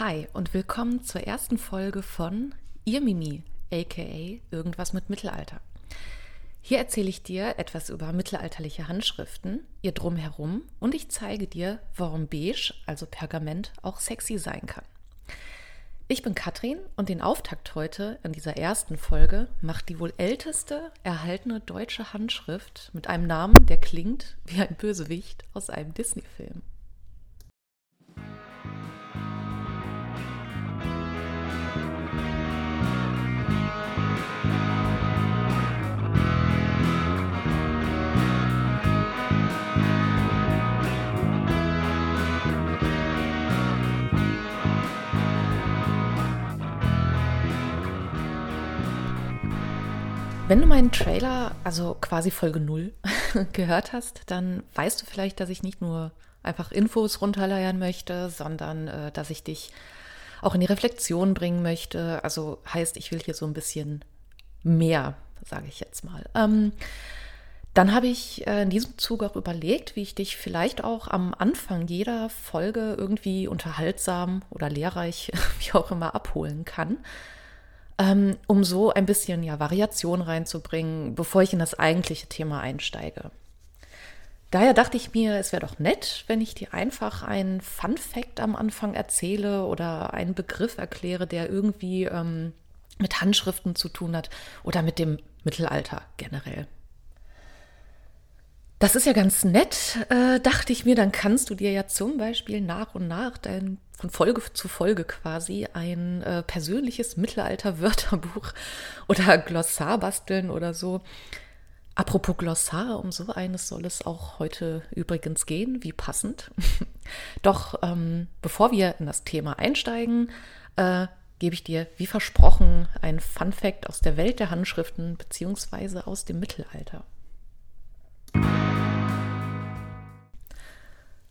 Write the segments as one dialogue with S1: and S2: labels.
S1: Hi und willkommen zur ersten Folge von Ihr Mimi, aka Irgendwas mit Mittelalter. Hier erzähle ich dir etwas über mittelalterliche Handschriften, ihr Drumherum und ich zeige dir, warum Beige, also Pergament, auch sexy sein kann. Ich bin Katrin und den Auftakt heute in dieser ersten Folge macht die wohl älteste erhaltene deutsche Handschrift mit einem Namen, der klingt wie ein Bösewicht aus einem Disney-Film. Wenn du meinen Trailer, also quasi Folge 0, gehört hast, dann weißt du vielleicht, dass ich nicht nur einfach Infos runterleiern möchte, sondern äh, dass ich dich auch in die Reflexion bringen möchte. Also heißt, ich will hier so ein bisschen mehr, sage ich jetzt mal. Ähm, dann habe ich äh, in diesem Zug auch überlegt, wie ich dich vielleicht auch am Anfang jeder Folge irgendwie unterhaltsam oder lehrreich, wie auch immer, abholen kann um so ein bisschen ja, Variation reinzubringen, bevor ich in das eigentliche Thema einsteige. Daher dachte ich mir, es wäre doch nett, wenn ich dir einfach einen Fun Fact am Anfang erzähle oder einen Begriff erkläre, der irgendwie ähm, mit Handschriften zu tun hat oder mit dem Mittelalter generell. Das ist ja ganz nett, äh, dachte ich mir, dann kannst du dir ja zum Beispiel nach und nach dein, von Folge zu Folge quasi ein äh, persönliches Mittelalter-Wörterbuch oder Glossar basteln oder so. Apropos Glossar, um so eines soll es auch heute übrigens gehen, wie passend. Doch ähm, bevor wir in das Thema einsteigen, äh, gebe ich dir, wie versprochen, ein Fun Fact aus der Welt der Handschriften beziehungsweise aus dem Mittelalter.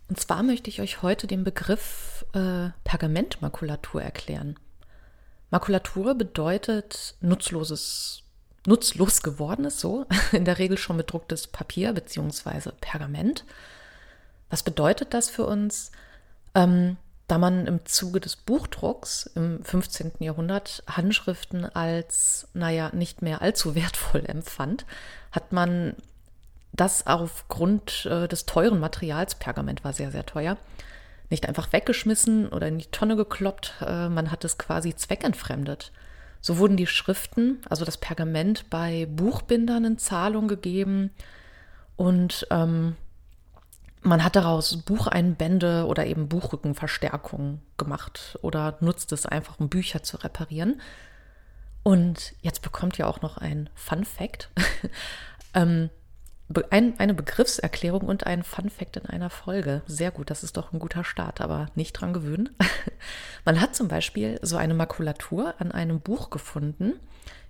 S1: Und zwar möchte ich euch heute den Begriff äh, Pergamentmakulatur erklären. Makulatur bedeutet nutzloses, nutzlos gewordenes, so, in der Regel schon bedrucktes Papier bzw. Pergament. Was bedeutet das für uns? Ähm, da man im Zuge des Buchdrucks im 15. Jahrhundert Handschriften als, naja, nicht mehr allzu wertvoll empfand, hat man das aufgrund äh, des teuren Materials, Pergament war sehr, sehr teuer, nicht einfach weggeschmissen oder in die Tonne gekloppt, äh, man hat es quasi zweckentfremdet. So wurden die Schriften, also das Pergament, bei Buchbindern in Zahlung gegeben und ähm, man hat daraus Bucheinbände oder eben Buchrückenverstärkungen gemacht oder nutzt es einfach, um Bücher zu reparieren. Und jetzt bekommt ihr auch noch ein Fun Fact. ähm, ein, eine Begriffserklärung und ein Fun Fact in einer Folge. Sehr gut, das ist doch ein guter Start, aber nicht dran gewöhnen. Man hat zum Beispiel so eine Makulatur an einem Buch gefunden.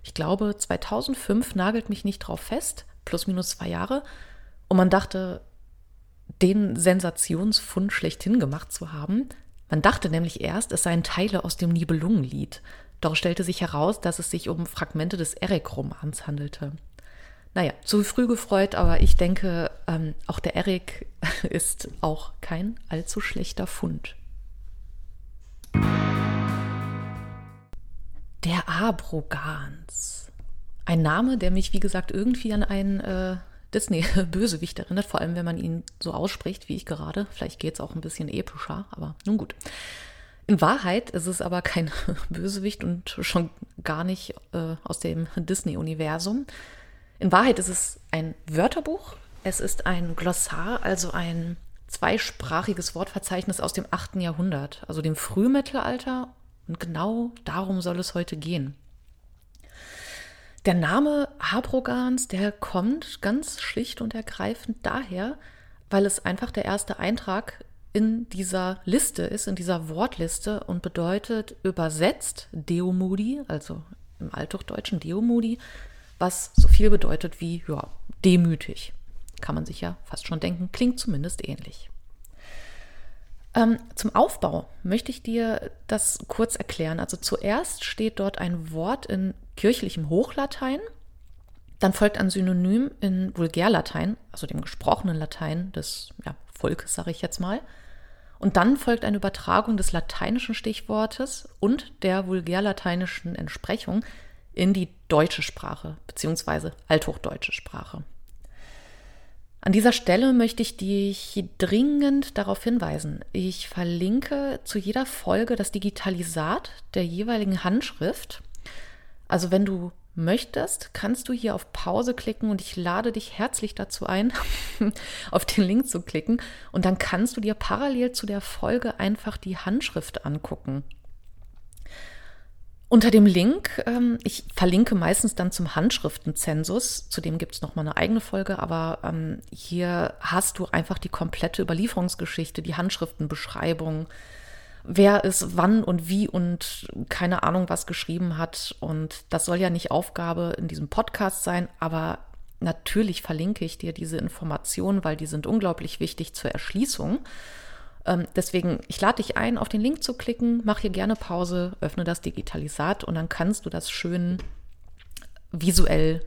S1: Ich glaube, 2005 nagelt mich nicht drauf fest, plus minus zwei Jahre. Und man dachte, den Sensationsfund schlechthin gemacht zu haben. Man dachte nämlich erst, es seien Teile aus dem Nibelungenlied. Doch stellte sich heraus, dass es sich um Fragmente des Eric-Romans handelte. Naja, zu früh gefreut, aber ich denke, ähm, auch der Erik ist auch kein allzu schlechter Fund. Der Abrogans. Ein Name, der mich, wie gesagt, irgendwie an einen äh, Disney-Bösewicht erinnert, vor allem wenn man ihn so ausspricht, wie ich gerade. Vielleicht geht es auch ein bisschen epischer, aber nun gut. In Wahrheit ist es aber kein Bösewicht und schon gar nicht äh, aus dem Disney-Universum, in Wahrheit ist es ein Wörterbuch. Es ist ein Glossar, also ein zweisprachiges Wortverzeichnis aus dem 8. Jahrhundert, also dem Frühmittelalter. Und genau darum soll es heute gehen. Der Name Habrogans, der kommt ganz schlicht und ergreifend daher, weil es einfach der erste Eintrag in dieser Liste ist, in dieser Wortliste und bedeutet übersetzt Deomudi, also im Althochdeutschen Deomudi, was so viel bedeutet wie, ja, demütig. Kann man sich ja fast schon denken, klingt zumindest ähnlich. Ähm, zum Aufbau möchte ich dir das kurz erklären. Also zuerst steht dort ein Wort in kirchlichem Hochlatein, dann folgt ein Synonym in Vulgärlatein, also dem gesprochenen Latein des ja, Volkes, sage ich jetzt mal. Und dann folgt eine Übertragung des lateinischen Stichwortes und der vulgärlateinischen Entsprechung in die deutsche Sprache bzw. althochdeutsche Sprache. An dieser Stelle möchte ich dich dringend darauf hinweisen. Ich verlinke zu jeder Folge das Digitalisat der jeweiligen Handschrift. Also wenn du möchtest, kannst du hier auf Pause klicken und ich lade dich herzlich dazu ein, auf den Link zu klicken und dann kannst du dir parallel zu der Folge einfach die Handschrift angucken. Unter dem Link, ähm, ich verlinke meistens dann zum Handschriftenzensus, zu dem gibt es nochmal eine eigene Folge, aber ähm, hier hast du einfach die komplette Überlieferungsgeschichte, die Handschriftenbeschreibung, wer es wann und wie und keine Ahnung was geschrieben hat. Und das soll ja nicht Aufgabe in diesem Podcast sein, aber natürlich verlinke ich dir diese Informationen, weil die sind unglaublich wichtig zur Erschließung. Ähm, deswegen, ich lade dich ein, auf den Link zu klicken, mach hier gerne Pause, öffne das Digitalisat und dann kannst du das schön visuell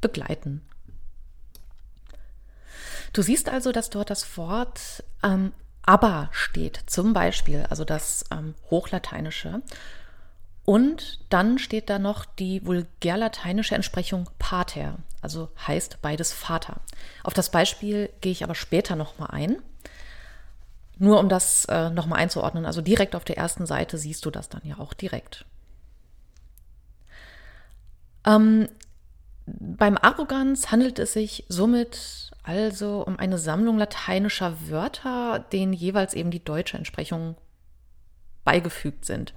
S1: begleiten. Du siehst also, dass dort das Wort ähm, aber steht, zum Beispiel, also das ähm, Hochlateinische. Und dann steht da noch die vulgärlateinische Entsprechung pater, also heißt beides Vater. Auf das Beispiel gehe ich aber später nochmal ein. Nur um das äh, nochmal einzuordnen, also direkt auf der ersten Seite siehst du das dann ja auch direkt. Ähm, beim Arroganz handelt es sich somit also um eine Sammlung lateinischer Wörter, denen jeweils eben die deutsche Entsprechung beigefügt sind.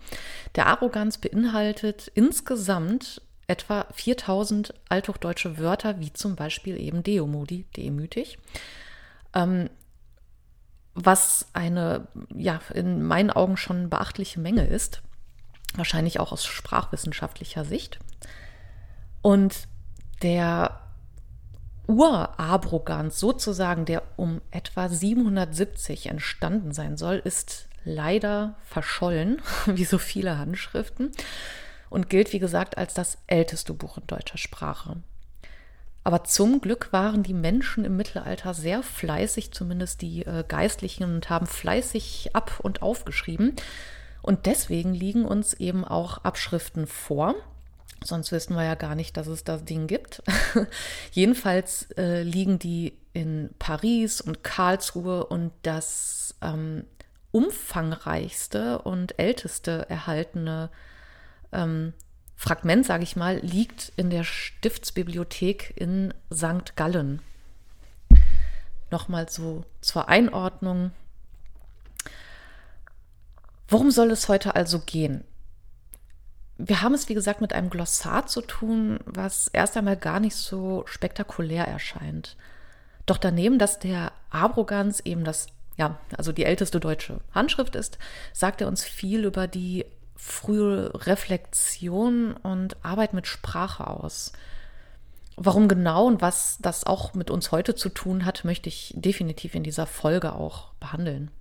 S1: Der Arroganz beinhaltet insgesamt etwa 4000 althochdeutsche Wörter, wie zum Beispiel eben Deomodi, demütig. Ähm, was eine, ja, in meinen Augen schon beachtliche Menge ist, wahrscheinlich auch aus sprachwissenschaftlicher Sicht. Und der Urabroganz sozusagen, der um etwa 770 entstanden sein soll, ist leider verschollen, wie so viele Handschriften, und gilt, wie gesagt, als das älteste Buch in deutscher Sprache. Aber zum Glück waren die Menschen im Mittelalter sehr fleißig, zumindest die äh, Geistlichen, und haben fleißig ab und aufgeschrieben. Und deswegen liegen uns eben auch Abschriften vor. Sonst wüssten wir ja gar nicht, dass es das Ding gibt. Jedenfalls äh, liegen die in Paris und Karlsruhe und das ähm, umfangreichste und älteste erhaltene ähm, Fragment, sage ich mal, liegt in der Stiftsbibliothek in St. Gallen. Nochmal so zur Einordnung. Worum soll es heute also gehen? Wir haben es, wie gesagt, mit einem Glossar zu tun, was erst einmal gar nicht so spektakulär erscheint. Doch daneben, dass der Abroganz eben das, ja, also die älteste deutsche Handschrift ist, sagt er uns viel über die frühe Reflexion und Arbeit mit Sprache aus. Warum genau und was das auch mit uns heute zu tun hat, möchte ich definitiv in dieser Folge auch behandeln.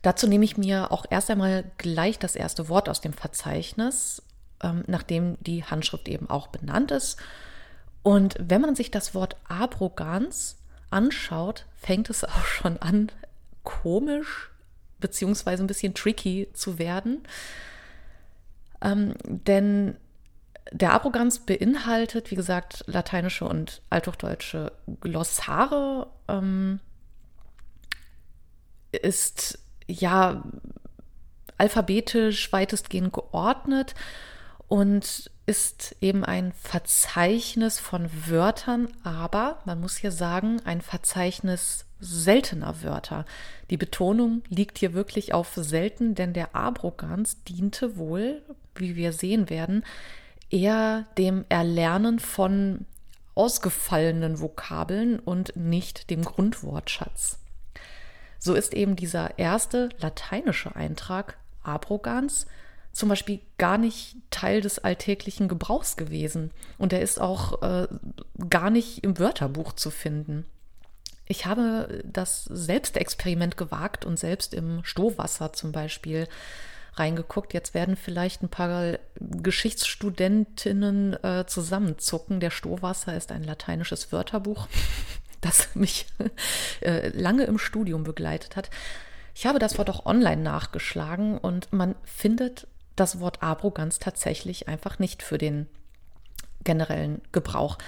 S1: Dazu nehme ich mir auch erst einmal gleich das erste Wort aus dem Verzeichnis, ähm, nachdem die Handschrift eben auch benannt ist. Und wenn man sich das Wort Abrogans anschaut, fängt es auch schon an, komisch beziehungsweise ein bisschen tricky zu werden. Ähm, denn der Arroganz beinhaltet, wie gesagt, lateinische und althochdeutsche Glossare, ähm, ist ja alphabetisch weitestgehend geordnet und ist eben ein Verzeichnis von Wörtern, aber man muss hier sagen, ein Verzeichnis seltener Wörter. Die Betonung liegt hier wirklich auf selten, denn der Abrogans diente wohl, wie wir sehen werden, eher dem Erlernen von ausgefallenen Vokabeln und nicht dem Grundwortschatz. So ist eben dieser erste lateinische Eintrag Abrogans zum Beispiel gar nicht Teil des alltäglichen Gebrauchs gewesen. Und er ist auch äh, gar nicht im Wörterbuch zu finden. Ich habe das Selbstexperiment gewagt und selbst im Stohwasser zum Beispiel reingeguckt. Jetzt werden vielleicht ein paar Geschichtsstudentinnen äh, zusammenzucken. Der Stohwasser ist ein lateinisches Wörterbuch, das mich äh, lange im Studium begleitet hat. Ich habe das Wort auch online nachgeschlagen und man findet das Wort Arroganz tatsächlich einfach nicht für den generellen Gebrauch.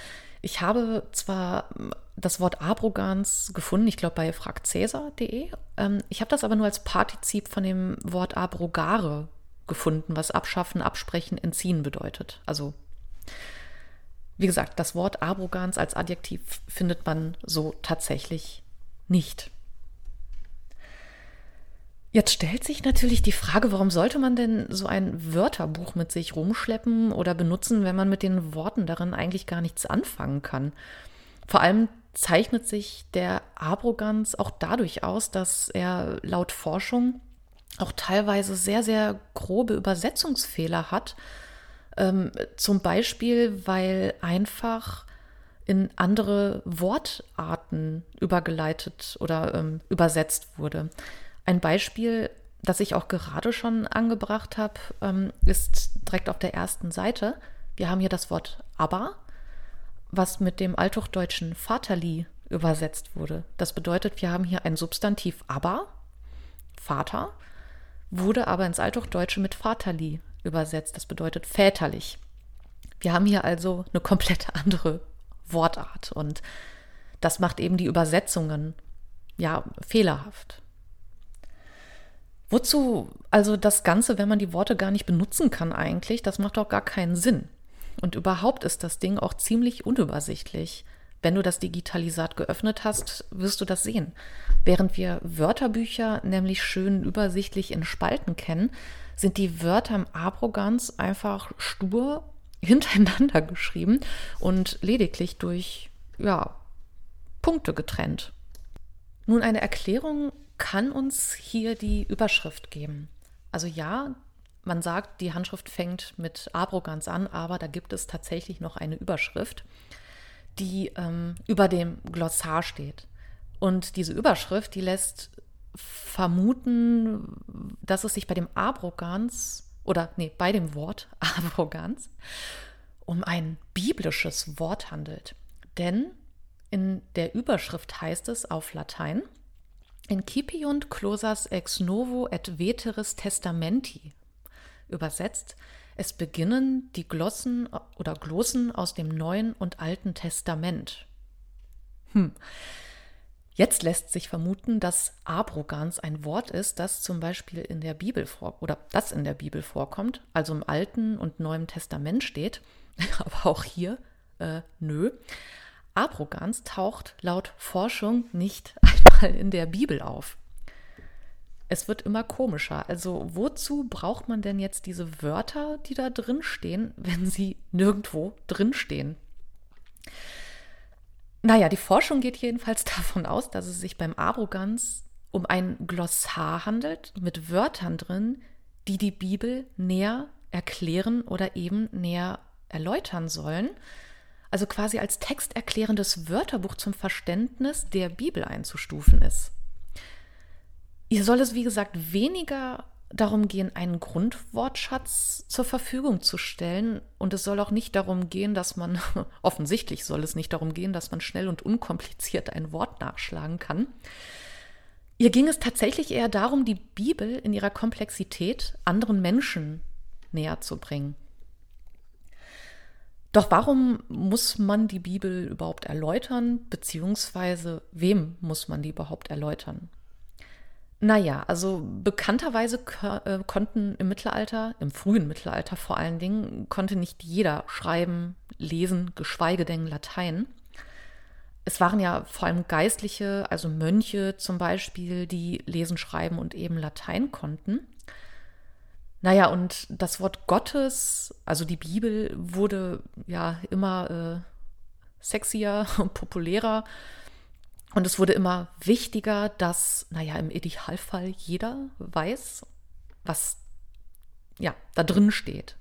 S1: Ich habe zwar das Wort Arroganz gefunden, ich glaube bei fragcäsar.de. Ähm, ich habe das aber nur als Partizip von dem Wort abrogare gefunden, was abschaffen, absprechen, entziehen bedeutet. Also, wie gesagt, das Wort Arroganz als Adjektiv findet man so tatsächlich nicht. Jetzt stellt sich natürlich die Frage, warum sollte man denn so ein Wörterbuch mit sich rumschleppen oder benutzen, wenn man mit den Worten darin eigentlich gar nichts anfangen kann? Vor allem zeichnet sich der Arroganz auch dadurch aus, dass er laut Forschung auch teilweise sehr, sehr grobe Übersetzungsfehler hat. Ähm, zum Beispiel, weil einfach in andere Wortarten übergeleitet oder ähm, übersetzt wurde. Ein Beispiel, das ich auch gerade schon angebracht habe, ähm, ist direkt auf der ersten Seite. Wir haben hier das Wort aber, was mit dem althochdeutschen Vaterli übersetzt wurde. Das bedeutet, wir haben hier ein Substantiv aber, Vater, wurde aber ins Althochdeutsche mit Vaterli übersetzt. Das bedeutet väterlich. Wir haben hier also eine komplett andere Wortart und das macht eben die Übersetzungen ja fehlerhaft. Wozu also das Ganze, wenn man die Worte gar nicht benutzen kann eigentlich? Das macht doch gar keinen Sinn. Und überhaupt ist das Ding auch ziemlich unübersichtlich. Wenn du das Digitalisat geöffnet hast, wirst du das sehen. Während wir Wörterbücher nämlich schön übersichtlich in Spalten kennen, sind die Wörter im Abrogans einfach stur hintereinander geschrieben und lediglich durch ja, Punkte getrennt. Nun eine Erklärung kann uns hier die Überschrift geben. Also ja, man sagt, die Handschrift fängt mit Abrogans an, aber da gibt es tatsächlich noch eine Überschrift, die ähm, über dem Glossar steht. Und diese Überschrift, die lässt vermuten, dass es sich bei dem Abrogans oder nee, bei dem Wort Abrogans um ein biblisches Wort handelt. Denn in der Überschrift heißt es auf Latein, Incipiunt clausas ex novo et veteris testamenti. Übersetzt, es beginnen die Glossen oder Glossen aus dem Neuen und Alten Testament. Hm. Jetzt lässt sich vermuten, dass Abrogans ein Wort ist, das zum Beispiel in der Bibel vor oder das in der Bibel vorkommt, also im Alten und Neuen Testament steht, aber auch hier äh, nö. Abrogans taucht laut Forschung nicht einmal in der Bibel auf. Es wird immer komischer. Also wozu braucht man denn jetzt diese Wörter, die da drin stehen, wenn sie nirgendwo drin stehen? Naja, die Forschung geht jedenfalls davon aus, dass es sich beim Arroganz um ein Glossar handelt mit Wörtern drin, die die Bibel näher erklären oder eben näher erläutern sollen also quasi als texterklärendes Wörterbuch zum Verständnis der Bibel einzustufen ist. Hier soll es, wie gesagt, weniger darum gehen, einen Grundwortschatz zur Verfügung zu stellen. Und es soll auch nicht darum gehen, dass man, offensichtlich soll es nicht darum gehen, dass man schnell und unkompliziert ein Wort nachschlagen kann. Ihr ging es tatsächlich eher darum, die Bibel in ihrer Komplexität anderen Menschen näher zu bringen. Doch warum muss man die Bibel überhaupt erläutern, beziehungsweise wem muss man die überhaupt erläutern? Naja, also bekannterweise äh, konnten im Mittelalter, im frühen Mittelalter vor allen Dingen, konnte nicht jeder schreiben, lesen, geschweige denn Latein. Es waren ja vor allem Geistliche, also Mönche zum Beispiel, die lesen, schreiben und eben Latein konnten. Naja, und das Wort Gottes, also die Bibel, wurde ja immer äh, sexier und populärer. Und es wurde immer wichtiger, dass, naja, im Idealfall jeder weiß, was ja da drin steht.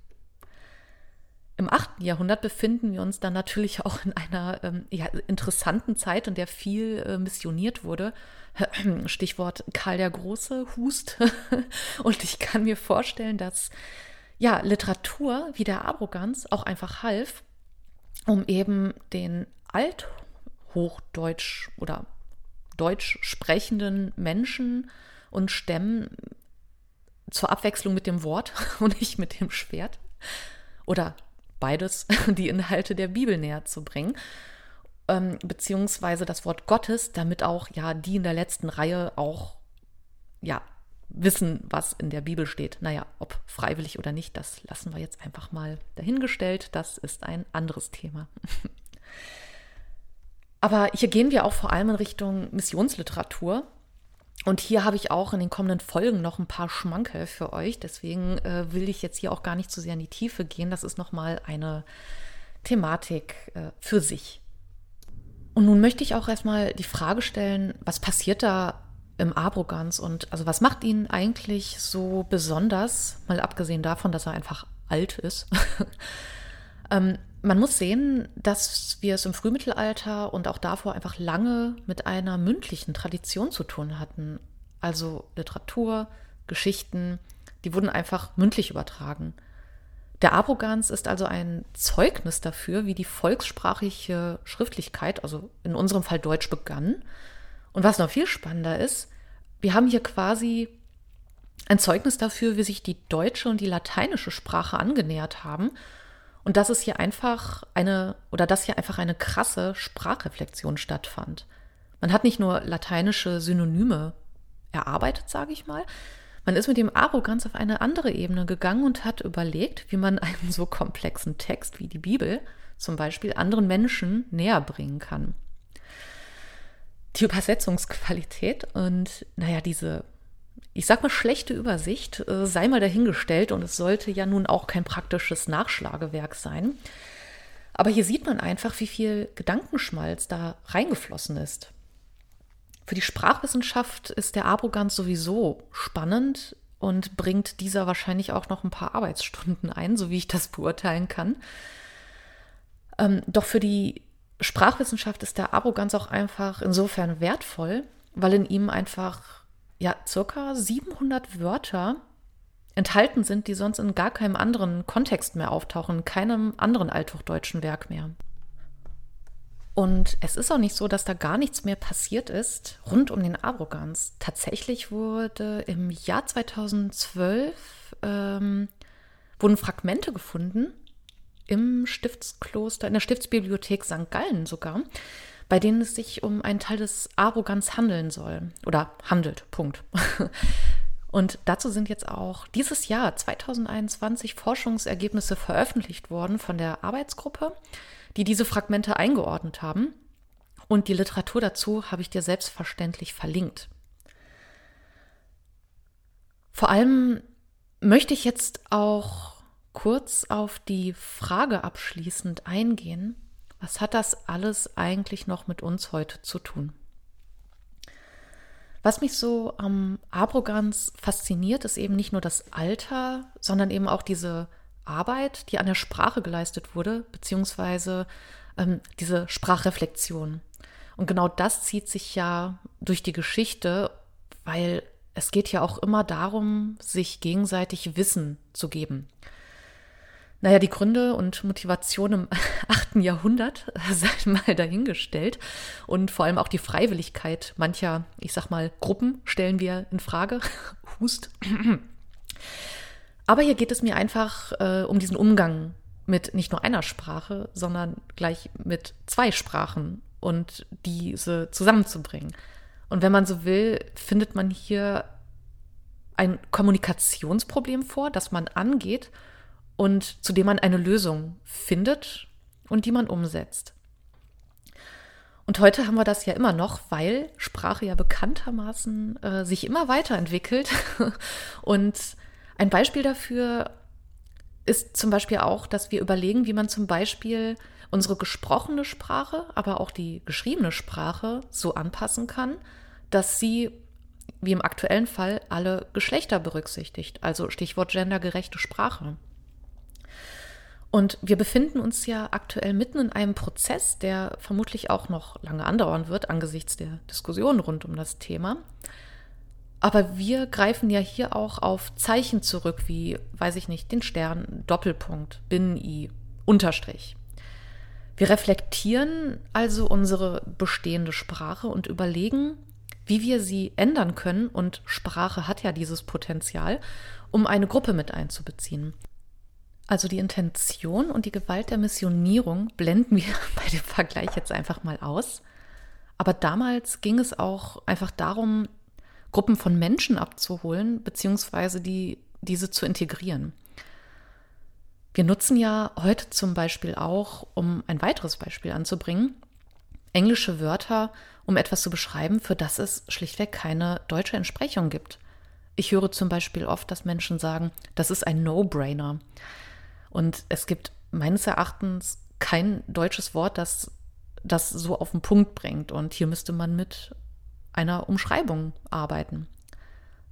S1: Im 8. Jahrhundert befinden wir uns dann natürlich auch in einer ähm, ja, interessanten Zeit, in der viel äh, missioniert wurde. Stichwort Karl der Große, Hust. Und ich kann mir vorstellen, dass ja, Literatur wie der Arroganz auch einfach half, um eben den Althochdeutsch oder deutsch sprechenden Menschen und stemmen zur Abwechslung mit dem Wort und nicht mit dem Schwert. Oder beides, die Inhalte der Bibel näher zu bringen. Ähm, beziehungsweise das Wort Gottes, damit auch ja die in der letzten Reihe auch ja wissen, was in der Bibel steht. Naja, ob freiwillig oder nicht, das lassen wir jetzt einfach mal dahingestellt. Das ist ein anderes Thema. Aber hier gehen wir auch vor allem in Richtung Missionsliteratur. Und hier habe ich auch in den kommenden Folgen noch ein paar Schmankerl für euch. Deswegen äh, will ich jetzt hier auch gar nicht zu sehr in die Tiefe gehen. Das ist nochmal eine Thematik äh, für sich. Und nun möchte ich auch erstmal die Frage stellen, was passiert da im Arroganz und also was macht ihn eigentlich so besonders, mal abgesehen davon, dass er einfach alt ist. ähm, man muss sehen, dass wir es im Frühmittelalter und auch davor einfach lange mit einer mündlichen Tradition zu tun hatten. Also Literatur, Geschichten, die wurden einfach mündlich übertragen. Der Arroganz ist also ein Zeugnis dafür, wie die volkssprachliche Schriftlichkeit, also in unserem Fall Deutsch, begann und was noch viel spannender ist, wir haben hier quasi ein Zeugnis dafür, wie sich die deutsche und die lateinische Sprache angenähert haben. Und dass es hier einfach eine, oder dass hier einfach eine krasse Sprachreflexion stattfand. Man hat nicht nur lateinische Synonyme erarbeitet, sage ich mal, man ist mit dem Arroganz auf eine andere Ebene gegangen und hat überlegt, wie man einen so komplexen Text wie die Bibel zum Beispiel anderen Menschen näher bringen kann die Übersetzungsqualität und naja, diese, ich sag mal, schlechte Übersicht äh, sei mal dahingestellt und es sollte ja nun auch kein praktisches Nachschlagewerk sein. Aber hier sieht man einfach, wie viel Gedankenschmalz da reingeflossen ist. Für die Sprachwissenschaft ist der Arroganz sowieso spannend und bringt dieser wahrscheinlich auch noch ein paar Arbeitsstunden ein, so wie ich das beurteilen kann. Ähm, doch für die Sprachwissenschaft ist der Arroganz auch einfach insofern wertvoll, weil in ihm einfach ja circa 700 Wörter enthalten sind, die sonst in gar keinem anderen Kontext mehr auftauchen, in keinem anderen althochdeutschen Werk mehr. Und es ist auch nicht so, dass da gar nichts mehr passiert ist rund um den Arroganz. Tatsächlich wurde im Jahr 2012 ähm, wurden Fragmente gefunden im Stiftskloster, in der Stiftsbibliothek St. Gallen sogar, bei denen es sich um einen Teil des Arroganz handeln soll. Oder handelt, Punkt. Und dazu sind jetzt auch dieses Jahr 2021 Forschungsergebnisse veröffentlicht worden von der Arbeitsgruppe, die diese Fragmente eingeordnet haben. Und die Literatur dazu habe ich dir selbstverständlich verlinkt. Vor allem möchte ich jetzt auch kurz auf die Frage abschließend eingehen, was hat das alles eigentlich noch mit uns heute zu tun? Was mich so am Arroganz fasziniert, ist eben nicht nur das Alter, sondern eben auch diese Arbeit, die an der Sprache geleistet wurde, beziehungsweise ähm, diese Sprachreflexion. Und genau das zieht sich ja durch die Geschichte, weil es geht ja auch immer darum, sich gegenseitig Wissen zu geben. Naja, die Gründe und Motivation im 8. Jahrhundert sei mal dahingestellt. Und vor allem auch die Freiwilligkeit mancher, ich sag mal, Gruppen stellen wir in Frage. Hust. Aber hier geht es mir einfach äh, um diesen Umgang mit nicht nur einer Sprache, sondern gleich mit zwei Sprachen und diese zusammenzubringen. Und wenn man so will, findet man hier ein Kommunikationsproblem vor, das man angeht und zu dem man eine Lösung findet und die man umsetzt. Und heute haben wir das ja immer noch, weil Sprache ja bekanntermaßen äh, sich immer weiterentwickelt. und ein Beispiel dafür ist zum Beispiel auch, dass wir überlegen, wie man zum Beispiel unsere gesprochene Sprache, aber auch die geschriebene Sprache so anpassen kann, dass sie, wie im aktuellen Fall, alle Geschlechter berücksichtigt. Also Stichwort gendergerechte Sprache. Und wir befinden uns ja aktuell mitten in einem Prozess, der vermutlich auch noch lange andauern wird angesichts der Diskussion rund um das Thema. Aber wir greifen ja hier auch auf Zeichen zurück, wie, weiß ich nicht, den Stern, Doppelpunkt, Binnen-I, Unterstrich. Wir reflektieren also unsere bestehende Sprache und überlegen, wie wir sie ändern können, und Sprache hat ja dieses Potenzial, um eine Gruppe mit einzubeziehen. Also die Intention und die Gewalt der Missionierung blenden wir bei dem Vergleich jetzt einfach mal aus. Aber damals ging es auch einfach darum, Gruppen von Menschen abzuholen, beziehungsweise die, diese zu integrieren. Wir nutzen ja heute zum Beispiel auch, um ein weiteres Beispiel anzubringen, englische Wörter, um etwas zu beschreiben, für das es schlichtweg keine deutsche Entsprechung gibt. Ich höre zum Beispiel oft, dass Menschen sagen, das ist ein No-Brainer. Und es gibt meines Erachtens kein deutsches Wort, das das so auf den Punkt bringt. Und hier müsste man mit einer Umschreibung arbeiten.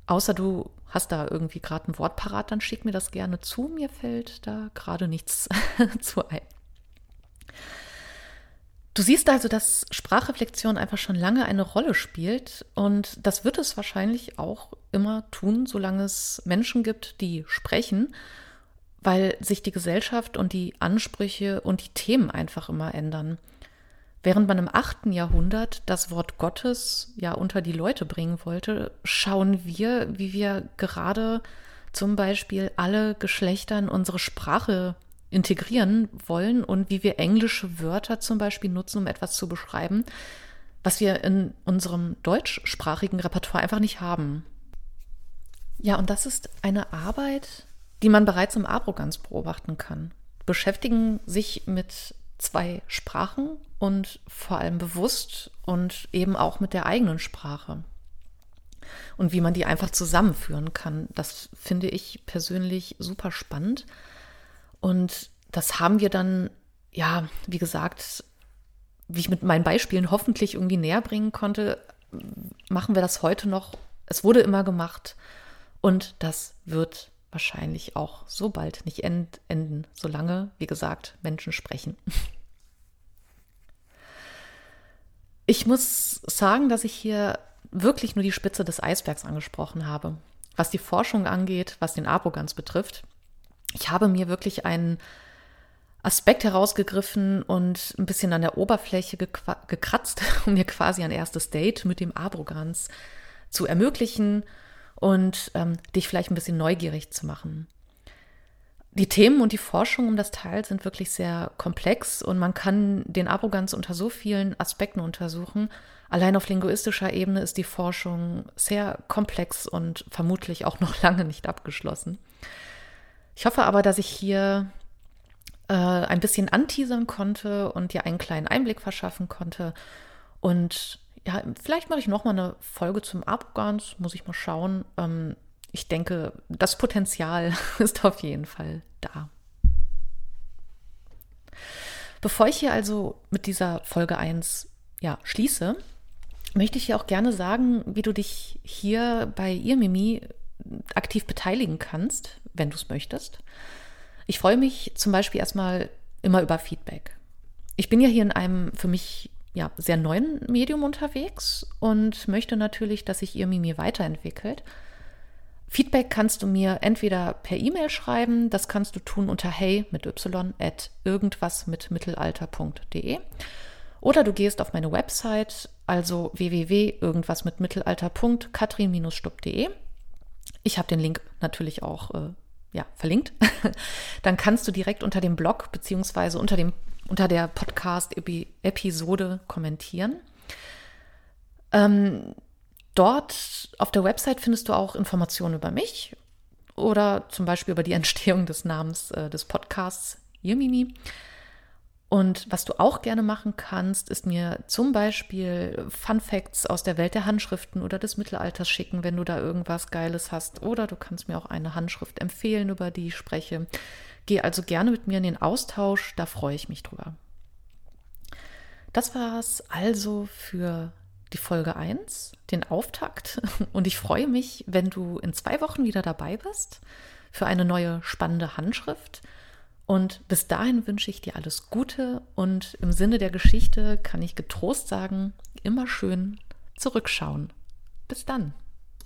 S1: Außer du hast da irgendwie gerade ein Wort parat, dann schick mir das gerne zu. Mir fällt da gerade nichts zu ein. Du siehst also, dass Sprachreflexion einfach schon lange eine Rolle spielt und das wird es wahrscheinlich auch immer tun, solange es Menschen gibt, die sprechen, weil sich die Gesellschaft und die Ansprüche und die Themen einfach immer ändern. Während man im 8. Jahrhundert das Wort Gottes ja unter die Leute bringen wollte, schauen wir, wie wir gerade zum Beispiel alle Geschlechter in unsere Sprache integrieren wollen und wie wir englische Wörter zum Beispiel nutzen, um etwas zu beschreiben, was wir in unserem deutschsprachigen Repertoire einfach nicht haben. Ja, und das ist eine Arbeit, die man bereits im Abroganz beobachten kann. Beschäftigen sich mit zwei Sprachen und vor allem bewusst und eben auch mit der eigenen Sprache. Und wie man die einfach zusammenführen kann, das finde ich persönlich super spannend. Und das haben wir dann, ja, wie gesagt, wie ich mit meinen Beispielen hoffentlich irgendwie näher bringen konnte, machen wir das heute noch. Es wurde immer gemacht und das wird wahrscheinlich auch so bald nicht enden, solange, wie gesagt, Menschen sprechen. Ich muss sagen, dass ich hier wirklich nur die Spitze des Eisbergs angesprochen habe, was die Forschung angeht, was den Arroganz betrifft. Ich habe mir wirklich einen Aspekt herausgegriffen und ein bisschen an der Oberfläche gekratzt, um mir quasi ein erstes Date mit dem Arroganz zu ermöglichen und ähm, dich vielleicht ein bisschen neugierig zu machen. Die Themen und die Forschung um das Teil sind wirklich sehr komplex und man kann den Arroganz unter so vielen Aspekten untersuchen. Allein auf linguistischer Ebene ist die Forschung sehr komplex und vermutlich auch noch lange nicht abgeschlossen. Ich hoffe aber, dass ich hier äh, ein bisschen anteasern konnte und dir einen kleinen Einblick verschaffen konnte. Und ja, vielleicht mache ich noch mal eine Folge zum Arroganz, muss ich mal schauen. Ähm, ich denke, das Potenzial ist auf jeden Fall da. Bevor ich hier also mit dieser Folge 1 ja, schließe, möchte ich dir auch gerne sagen, wie du dich hier bei ihr Mimi aktiv beteiligen kannst, wenn du es möchtest. Ich freue mich zum Beispiel erstmal immer über Feedback. Ich bin ja hier in einem für mich ja, sehr neuen Medium unterwegs und möchte natürlich, dass sich ihr Mimi weiterentwickelt. Feedback kannst du mir entweder per E-Mail schreiben, das kannst du tun unter hey mit y at irgendwas mit mittelalter.de oder du gehst auf meine Website, also www.irgendwas mit mittelalter.katrin-stupp.de. Ich habe den Link natürlich auch äh, ja, verlinkt. Dann kannst du direkt unter dem Blog beziehungsweise unter, dem, unter der Podcast-Episode kommentieren. Ähm, Dort auf der Website findest du auch Informationen über mich oder zum Beispiel über die Entstehung des Namens äh, des Podcasts Yemimi. Und was du auch gerne machen kannst, ist mir zum Beispiel Fun Facts aus der Welt der Handschriften oder des Mittelalters schicken, wenn du da irgendwas Geiles hast. Oder du kannst mir auch eine Handschrift empfehlen, über die ich spreche. Geh also gerne mit mir in den Austausch, da freue ich mich drüber. Das war es also für die Folge 1, den Auftakt. Und ich freue mich, wenn du in zwei Wochen wieder dabei bist für eine neue spannende Handschrift. Und bis dahin wünsche ich dir alles Gute und im Sinne der Geschichte kann ich getrost sagen, immer schön zurückschauen. Bis dann.